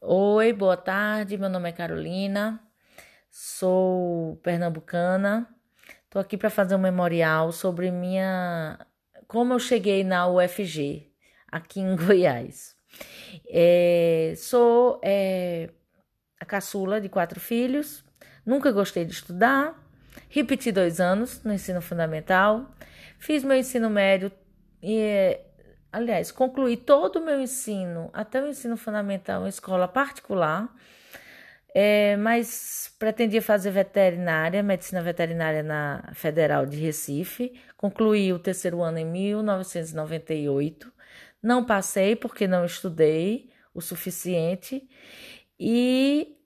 Oi, boa tarde. Meu nome é Carolina, sou pernambucana. Estou aqui para fazer um memorial sobre minha como eu cheguei na UFG aqui em Goiás. É, sou é, a caçula de quatro filhos. Nunca gostei de estudar. Repeti dois anos no ensino fundamental. Fiz meu ensino médio e aliás, concluí todo o meu ensino, até o ensino fundamental, em escola particular, é, mas pretendia fazer veterinária, medicina veterinária na Federal de Recife. Concluí o terceiro ano em 1998. Não passei porque não estudei o suficiente e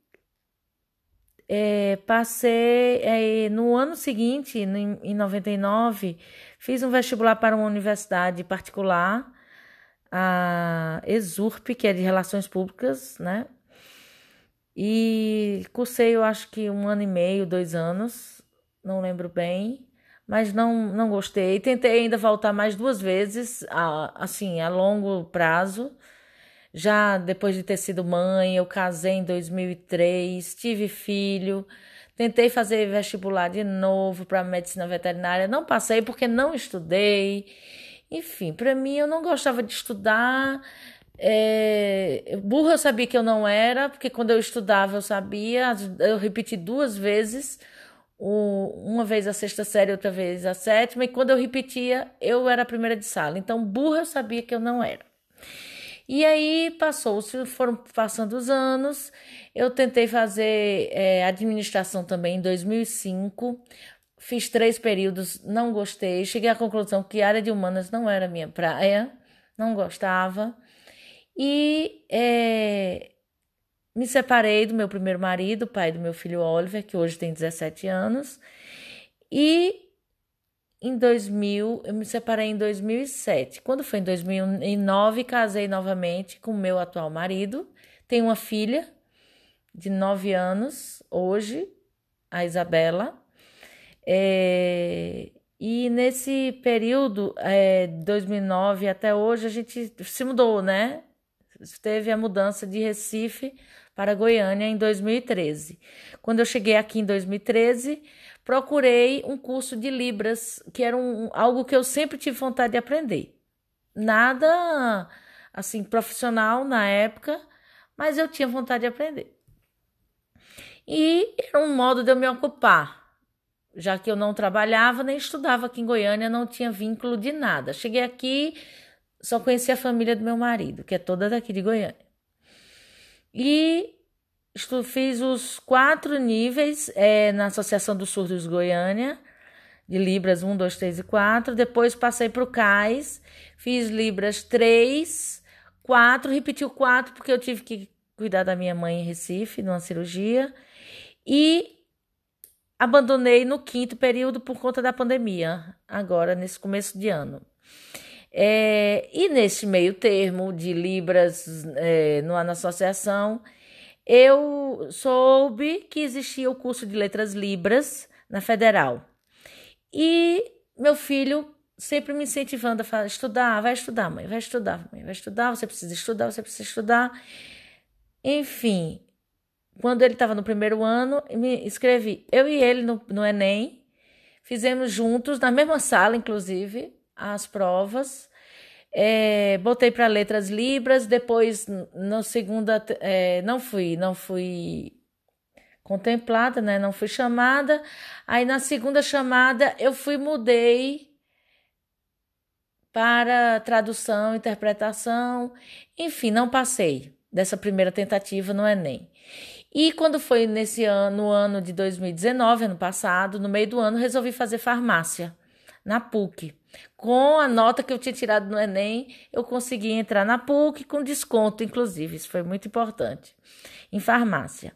é, passei é, no ano seguinte, em 99, fiz um vestibular para uma universidade particular, a Exurp, que é de Relações Públicas, né? E cursei, eu acho que um ano e meio, dois anos, não lembro bem, mas não, não gostei. Tentei ainda voltar mais duas vezes, a, assim, a longo prazo já depois de ter sido mãe, eu casei em 2003, tive filho, tentei fazer vestibular de novo para medicina veterinária, não passei porque não estudei. Enfim, para mim eu não gostava de estudar. É, burra eu sabia que eu não era, porque quando eu estudava eu sabia, eu repeti duas vezes, uma vez a sexta série, outra vez a sétima, e quando eu repetia, eu era a primeira de sala. Então, burra eu sabia que eu não era. E aí passou, foram passando os anos. Eu tentei fazer é, administração também em 2005. Fiz três períodos, não gostei. Cheguei à conclusão que a área de humanas não era minha praia, não gostava. E é, me separei do meu primeiro marido, pai do meu filho Oliver, que hoje tem 17 anos. E em 2000, eu me separei em 2007. Quando foi em 2009, casei novamente com meu atual marido. Tenho uma filha de 9 anos hoje, a Isabela. É, e nesse período, é, 2009 até hoje, a gente se mudou, né? Teve a mudança de Recife para Goiânia em 2013. Quando eu cheguei aqui em 2013, procurei um curso de Libras, que era um, algo que eu sempre tive vontade de aprender. Nada assim profissional na época, mas eu tinha vontade de aprender. E era um modo de eu me ocupar, já que eu não trabalhava nem estudava aqui em Goiânia, não tinha vínculo de nada. Cheguei aqui, só conheci a família do meu marido, que é toda daqui de Goiânia. E fiz os quatro níveis é, na Associação dos Surdos Goiânia, de Libras 1, 2, 3 e 4. Depois passei para o CAIS, fiz Libras 3, 4, repeti o 4 porque eu tive que cuidar da minha mãe em Recife, numa cirurgia. E abandonei no quinto período por conta da pandemia, agora nesse começo de ano. É, e nesse meio termo de Libras é, na associação, eu soube que existia o curso de letras Libras na Federal. E meu filho sempre me incentivando a falar, estudar, vai estudar, mãe, vai estudar, mãe, vai estudar, você precisa estudar, você precisa estudar. Enfim, quando ele estava no primeiro ano, me inscrevi. Eu e ele no, no Enem, fizemos juntos, na mesma sala, inclusive, as provas. É, botei para letras libras, depois na segunda é, não fui, não fui contemplada, né? Não fui chamada. Aí na segunda chamada eu fui mudei para tradução, interpretação, enfim, não passei dessa primeira tentativa no Enem. E quando foi nesse ano, no ano de 2019, ano passado, no meio do ano, resolvi fazer farmácia na PUC. Com a nota que eu tinha tirado no Enem, eu consegui entrar na PUC com desconto, inclusive. Isso foi muito importante. Em farmácia.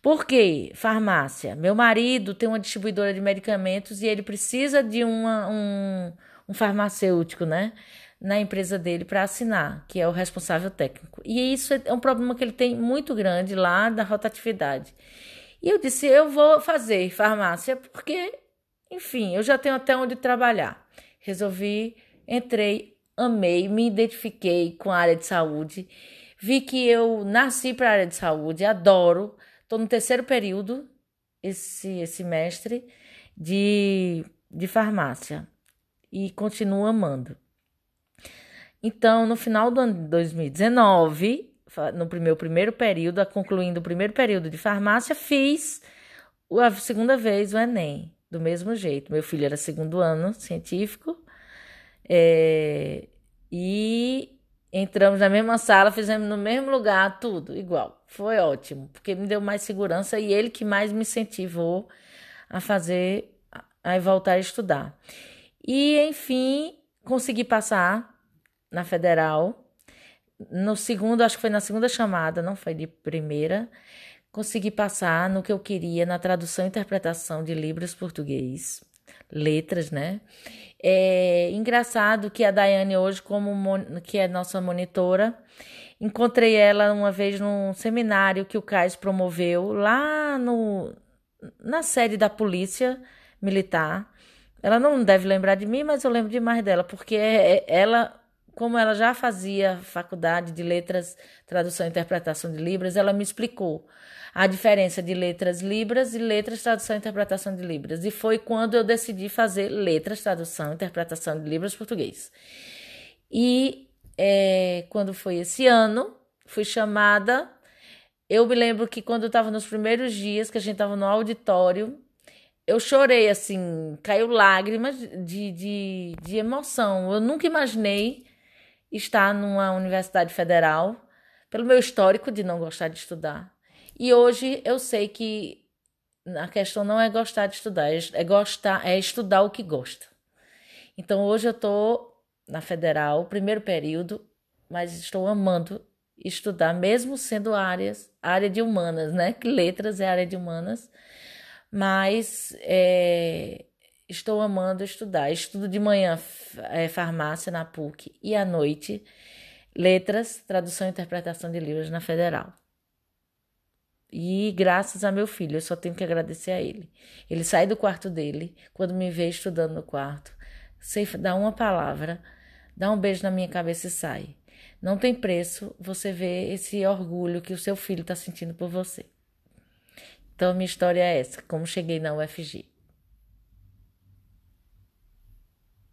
Por quê? Farmácia. Meu marido tem uma distribuidora de medicamentos e ele precisa de uma, um, um farmacêutico, né? Na empresa dele para assinar, que é o responsável técnico. E isso é um problema que ele tem muito grande lá da rotatividade. E eu disse: eu vou fazer farmácia porque enfim, eu já tenho até onde trabalhar. Resolvi, entrei, amei, me identifiquei com a área de saúde. Vi que eu nasci para a área de saúde, adoro. Estou no terceiro período esse, esse semestre de, de farmácia e continuo amando. Então, no final do ano de 2019, no meu primeiro período, concluindo o primeiro período de farmácia, fiz a segunda vez o Enem, do mesmo jeito. Meu filho era segundo ano científico é, e entramos na mesma sala, fizemos no mesmo lugar, tudo igual. Foi ótimo, porque me deu mais segurança e ele que mais me incentivou a fazer, a voltar a estudar. E, enfim, consegui passar na federal. No segundo, acho que foi na segunda chamada, não foi de primeira. Consegui passar no que eu queria na tradução e interpretação de livros português, letras, né? É engraçado que a Daiane hoje, como que é nossa monitora, encontrei ela uma vez num seminário que o Cais promoveu lá no, na sede da Polícia Militar. Ela não deve lembrar de mim, mas eu lembro demais dela, porque é, é, ela como ela já fazia faculdade de letras, tradução e interpretação de Libras, ela me explicou a diferença de letras Libras e letras, tradução e interpretação de Libras. E foi quando eu decidi fazer letras, tradução e interpretação de Libras português. E é, quando foi esse ano, fui chamada. Eu me lembro que quando eu estava nos primeiros dias, que a gente estava no auditório, eu chorei assim, caiu lágrimas de, de, de emoção. Eu nunca imaginei estar numa universidade federal, pelo meu histórico de não gostar de estudar. E hoje eu sei que a questão não é gostar de estudar, é gostar, é estudar o que gosta. Então hoje eu estou na federal, primeiro período, mas estou amando estudar, mesmo sendo áreas, área de humanas, né? Que letras é área de humanas, mas é, Estou amando estudar. Estudo de manhã é, farmácia na PUC e à noite letras, tradução e interpretação de livros na Federal. E graças a meu filho, eu só tenho que agradecer a ele. Ele sai do quarto dele, quando me vê estudando no quarto, sem dar uma palavra, dá um beijo na minha cabeça e sai. Não tem preço você ver esse orgulho que o seu filho está sentindo por você. Então, minha história é essa: como cheguei na UFG.